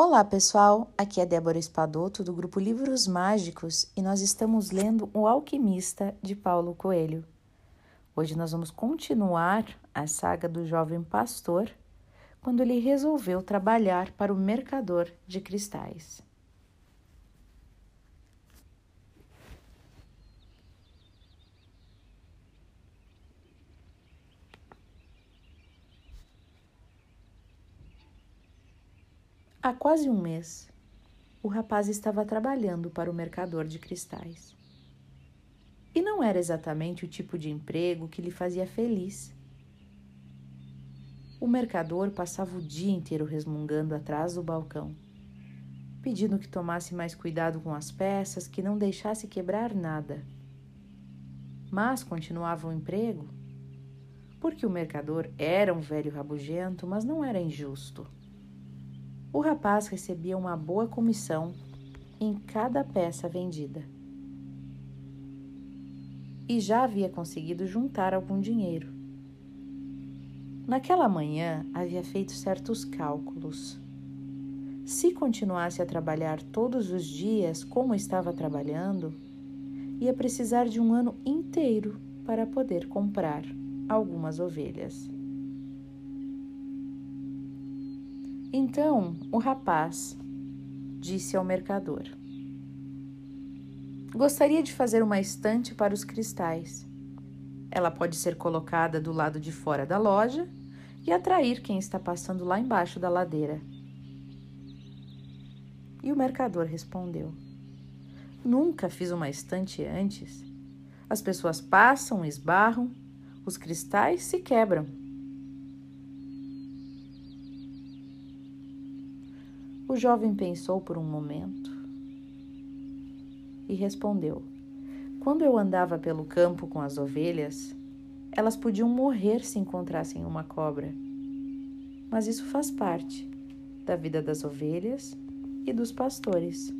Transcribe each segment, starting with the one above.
Olá pessoal, aqui é Débora Espadoto do grupo Livros Mágicos e nós estamos lendo O Alquimista de Paulo Coelho. Hoje nós vamos continuar a saga do jovem pastor quando ele resolveu trabalhar para o mercador de cristais. Há quase um mês, o rapaz estava trabalhando para o mercador de cristais. E não era exatamente o tipo de emprego que lhe fazia feliz. O mercador passava o dia inteiro resmungando atrás do balcão, pedindo que tomasse mais cuidado com as peças, que não deixasse quebrar nada. Mas continuava o emprego, porque o mercador era um velho rabugento, mas não era injusto o rapaz recebia uma boa comissão em cada peça vendida. E já havia conseguido juntar algum dinheiro. Naquela manhã havia feito certos cálculos. Se continuasse a trabalhar todos os dias como estava trabalhando, ia precisar de um ano inteiro para poder comprar algumas ovelhas. Então o rapaz disse ao mercador: Gostaria de fazer uma estante para os cristais. Ela pode ser colocada do lado de fora da loja e atrair quem está passando lá embaixo da ladeira. E o mercador respondeu: Nunca fiz uma estante antes. As pessoas passam, esbarram, os cristais se quebram. O jovem pensou por um momento e respondeu: Quando eu andava pelo campo com as ovelhas, elas podiam morrer se encontrassem uma cobra. Mas isso faz parte da vida das ovelhas e dos pastores.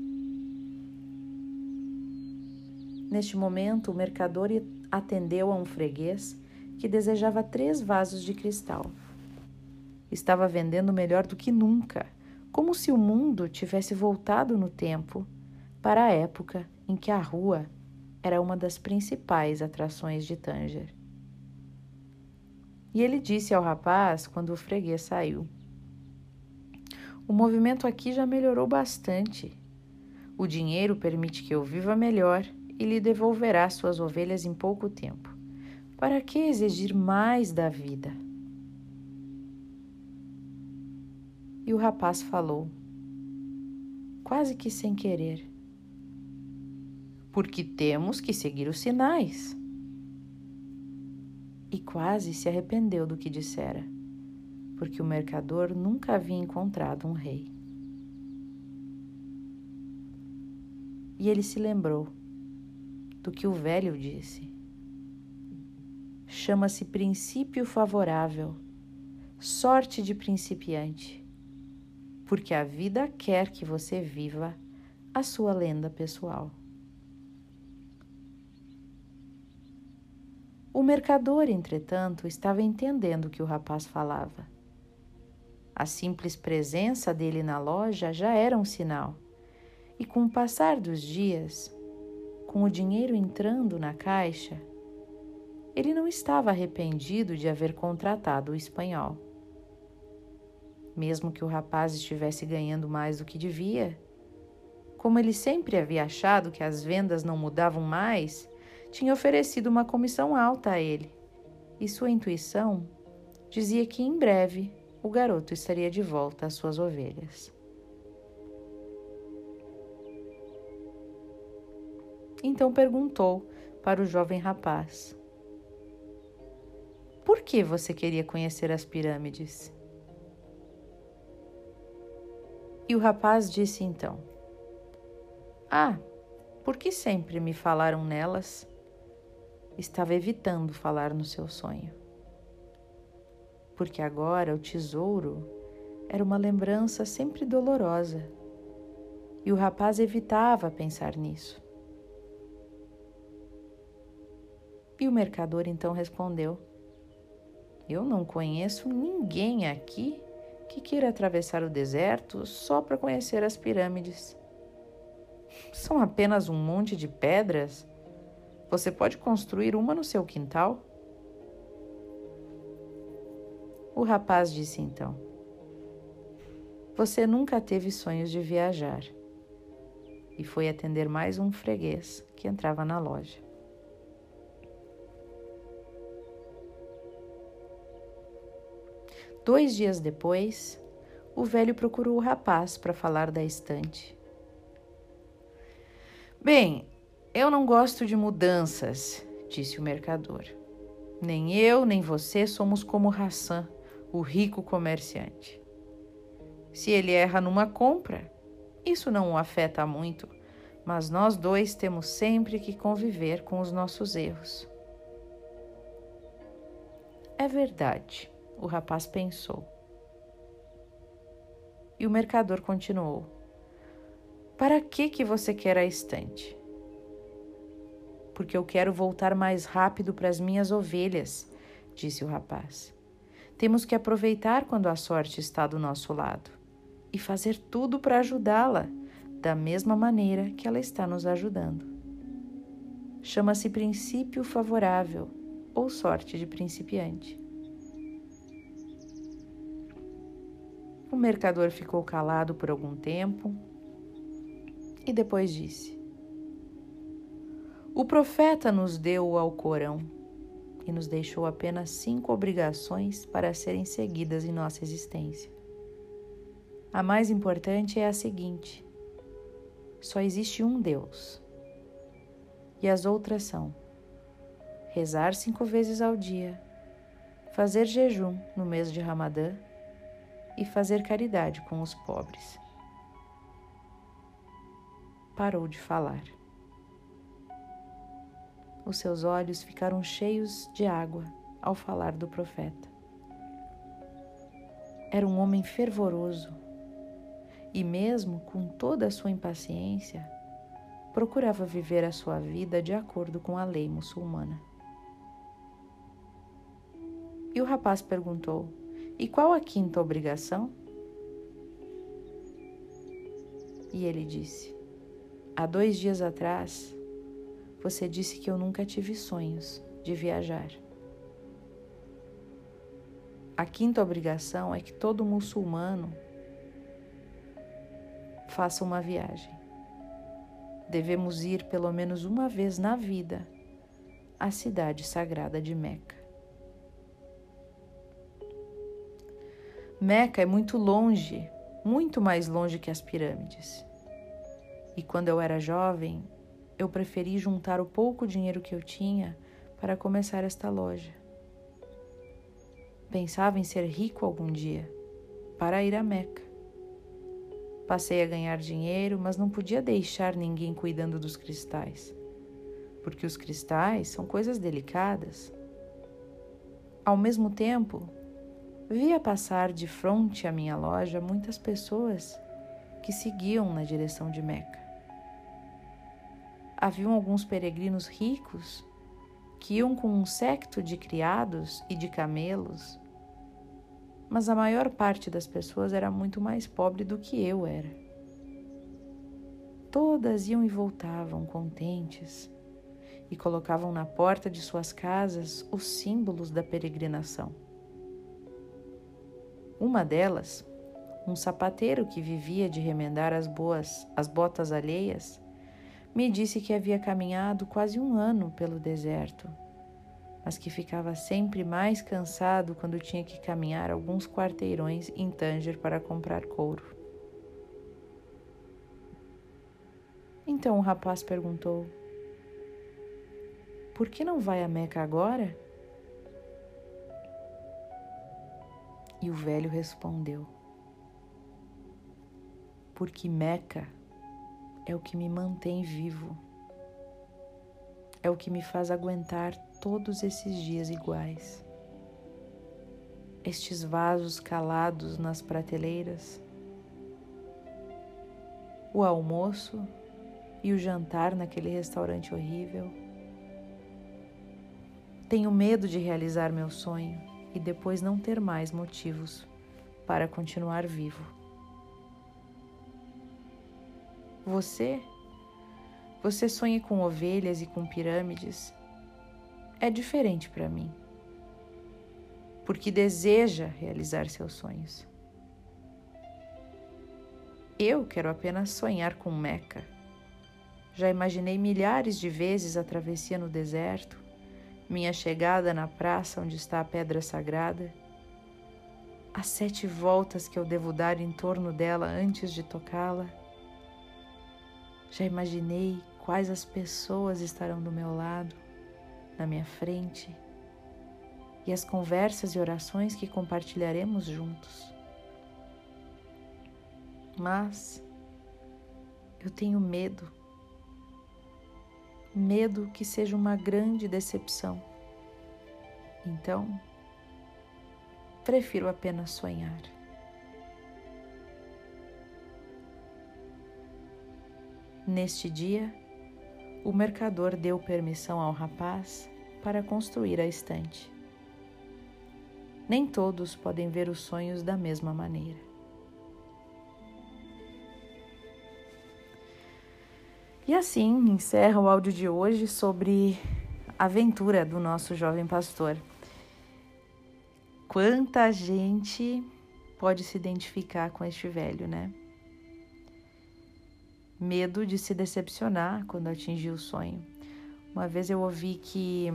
Neste momento, o mercador atendeu a um freguês que desejava três vasos de cristal. Estava vendendo melhor do que nunca como se o mundo tivesse voltado no tempo para a época em que a rua era uma das principais atrações de Tanger. E ele disse ao rapaz quando o freguês saiu: O movimento aqui já melhorou bastante. O dinheiro permite que eu viva melhor e lhe devolverá suas ovelhas em pouco tempo. Para que exigir mais da vida? E o rapaz falou, quase que sem querer: Porque temos que seguir os sinais. E quase se arrependeu do que dissera, porque o mercador nunca havia encontrado um rei. E ele se lembrou do que o velho disse. Chama-se princípio favorável, sorte de principiante porque a vida quer que você viva a sua lenda pessoal. O mercador, entretanto, estava entendendo o que o rapaz falava. A simples presença dele na loja já era um sinal, e com o passar dos dias, com o dinheiro entrando na caixa, ele não estava arrependido de haver contratado o espanhol mesmo que o rapaz estivesse ganhando mais do que devia. Como ele sempre havia achado que as vendas não mudavam mais, tinha oferecido uma comissão alta a ele. E sua intuição dizia que em breve o garoto estaria de volta às suas ovelhas. Então perguntou para o jovem rapaz: Por que você queria conhecer as pirâmides? E o rapaz disse então: Ah, por que sempre me falaram nelas? Estava evitando falar no seu sonho. Porque agora o tesouro era uma lembrança sempre dolorosa e o rapaz evitava pensar nisso. E o mercador então respondeu: Eu não conheço ninguém aqui que queira atravessar o deserto só para conhecer as pirâmides. São apenas um monte de pedras. Você pode construir uma no seu quintal? O rapaz disse então: Você nunca teve sonhos de viajar. E foi atender mais um freguês que entrava na loja. Dois dias depois, o velho procurou o rapaz para falar da estante. Bem, eu não gosto de mudanças, disse o mercador. Nem eu, nem você somos como Hassan, o rico comerciante. Se ele erra numa compra, isso não o afeta muito, mas nós dois temos sempre que conviver com os nossos erros. É verdade, o rapaz pensou. E o mercador continuou: Para que que você quer a estante? Porque eu quero voltar mais rápido para as minhas ovelhas, disse o rapaz. Temos que aproveitar quando a sorte está do nosso lado e fazer tudo para ajudá-la, da mesma maneira que ela está nos ajudando. Chama-se princípio favorável ou sorte de principiante. O mercador ficou calado por algum tempo e depois disse: O profeta nos deu o Alcorão e nos deixou apenas cinco obrigações para serem seguidas em nossa existência. A mais importante é a seguinte: só existe um Deus. E as outras são rezar cinco vezes ao dia, fazer jejum no mês de Ramadã e fazer caridade com os pobres. Parou de falar os seus olhos ficaram cheios de água ao falar do profeta. Era um homem fervoroso e, mesmo com toda a sua impaciência, procurava viver a sua vida de acordo com a lei muçulmana. E o rapaz perguntou: E qual a quinta obrigação? E ele disse: Há dois dias atrás você disse que eu nunca tive sonhos de viajar. A quinta obrigação é que todo muçulmano faça uma viagem. Devemos ir pelo menos uma vez na vida à cidade sagrada de Meca. Meca é muito longe, muito mais longe que as pirâmides. E quando eu era jovem, eu preferi juntar o pouco dinheiro que eu tinha para começar esta loja. Pensava em ser rico algum dia, para ir a Meca. Passei a ganhar dinheiro, mas não podia deixar ninguém cuidando dos cristais, porque os cristais são coisas delicadas. Ao mesmo tempo, via passar de frente à minha loja muitas pessoas que seguiam na direção de Meca haviam alguns peregrinos ricos que iam com um secto de criados e de camelos, mas a maior parte das pessoas era muito mais pobre do que eu era. Todas iam e voltavam contentes e colocavam na porta de suas casas os símbolos da peregrinação. Uma delas, um sapateiro que vivia de remendar as boas as botas alheias, me disse que havia caminhado quase um ano pelo deserto, mas que ficava sempre mais cansado quando tinha que caminhar alguns quarteirões em Tanger para comprar couro. Então o rapaz perguntou: Por que não vai a Meca agora? E o velho respondeu: Porque Meca é o que me mantém vivo, é o que me faz aguentar todos esses dias iguais. Estes vasos calados nas prateleiras, o almoço e o jantar naquele restaurante horrível. Tenho medo de realizar meu sonho e depois não ter mais motivos para continuar vivo. Você, você sonha com ovelhas e com pirâmides, é diferente para mim, porque deseja realizar seus sonhos. Eu quero apenas sonhar com Meca. Já imaginei milhares de vezes a travessia no deserto, minha chegada na praça onde está a pedra sagrada, as sete voltas que eu devo dar em torno dela antes de tocá-la. Já imaginei quais as pessoas estarão do meu lado, na minha frente, e as conversas e orações que compartilharemos juntos. Mas eu tenho medo. Medo que seja uma grande decepção. Então, prefiro apenas sonhar. Neste dia, o mercador deu permissão ao rapaz para construir a estante. Nem todos podem ver os sonhos da mesma maneira. E assim encerra o áudio de hoje sobre a aventura do nosso jovem pastor. Quanta gente pode se identificar com este velho, né? Medo de se decepcionar quando atingir o sonho. Uma vez eu ouvi que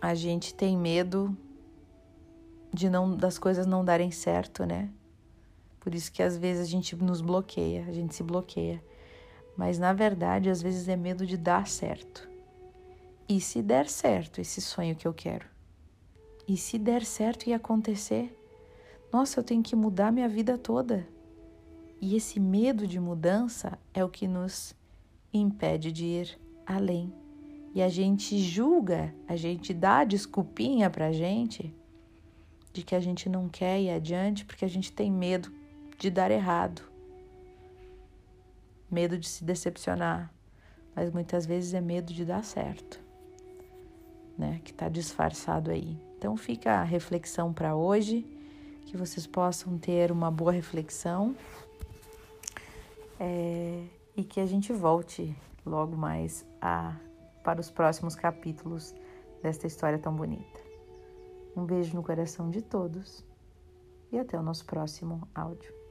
a gente tem medo de não das coisas não darem certo, né? Por isso que às vezes a gente nos bloqueia, a gente se bloqueia mas na verdade às vezes é medo de dar certo. E se der certo esse sonho que eu quero? E se der certo e acontecer? Nossa, eu tenho que mudar minha vida toda. E esse medo de mudança é o que nos impede de ir além. E a gente julga, a gente dá desculpinha pra gente de que a gente não quer ir adiante porque a gente tem medo de dar errado medo de se decepcionar, mas muitas vezes é medo de dar certo, né? Que está disfarçado aí. Então fica a reflexão para hoje, que vocês possam ter uma boa reflexão é, e que a gente volte logo mais a, para os próximos capítulos desta história tão bonita. Um beijo no coração de todos e até o nosso próximo áudio.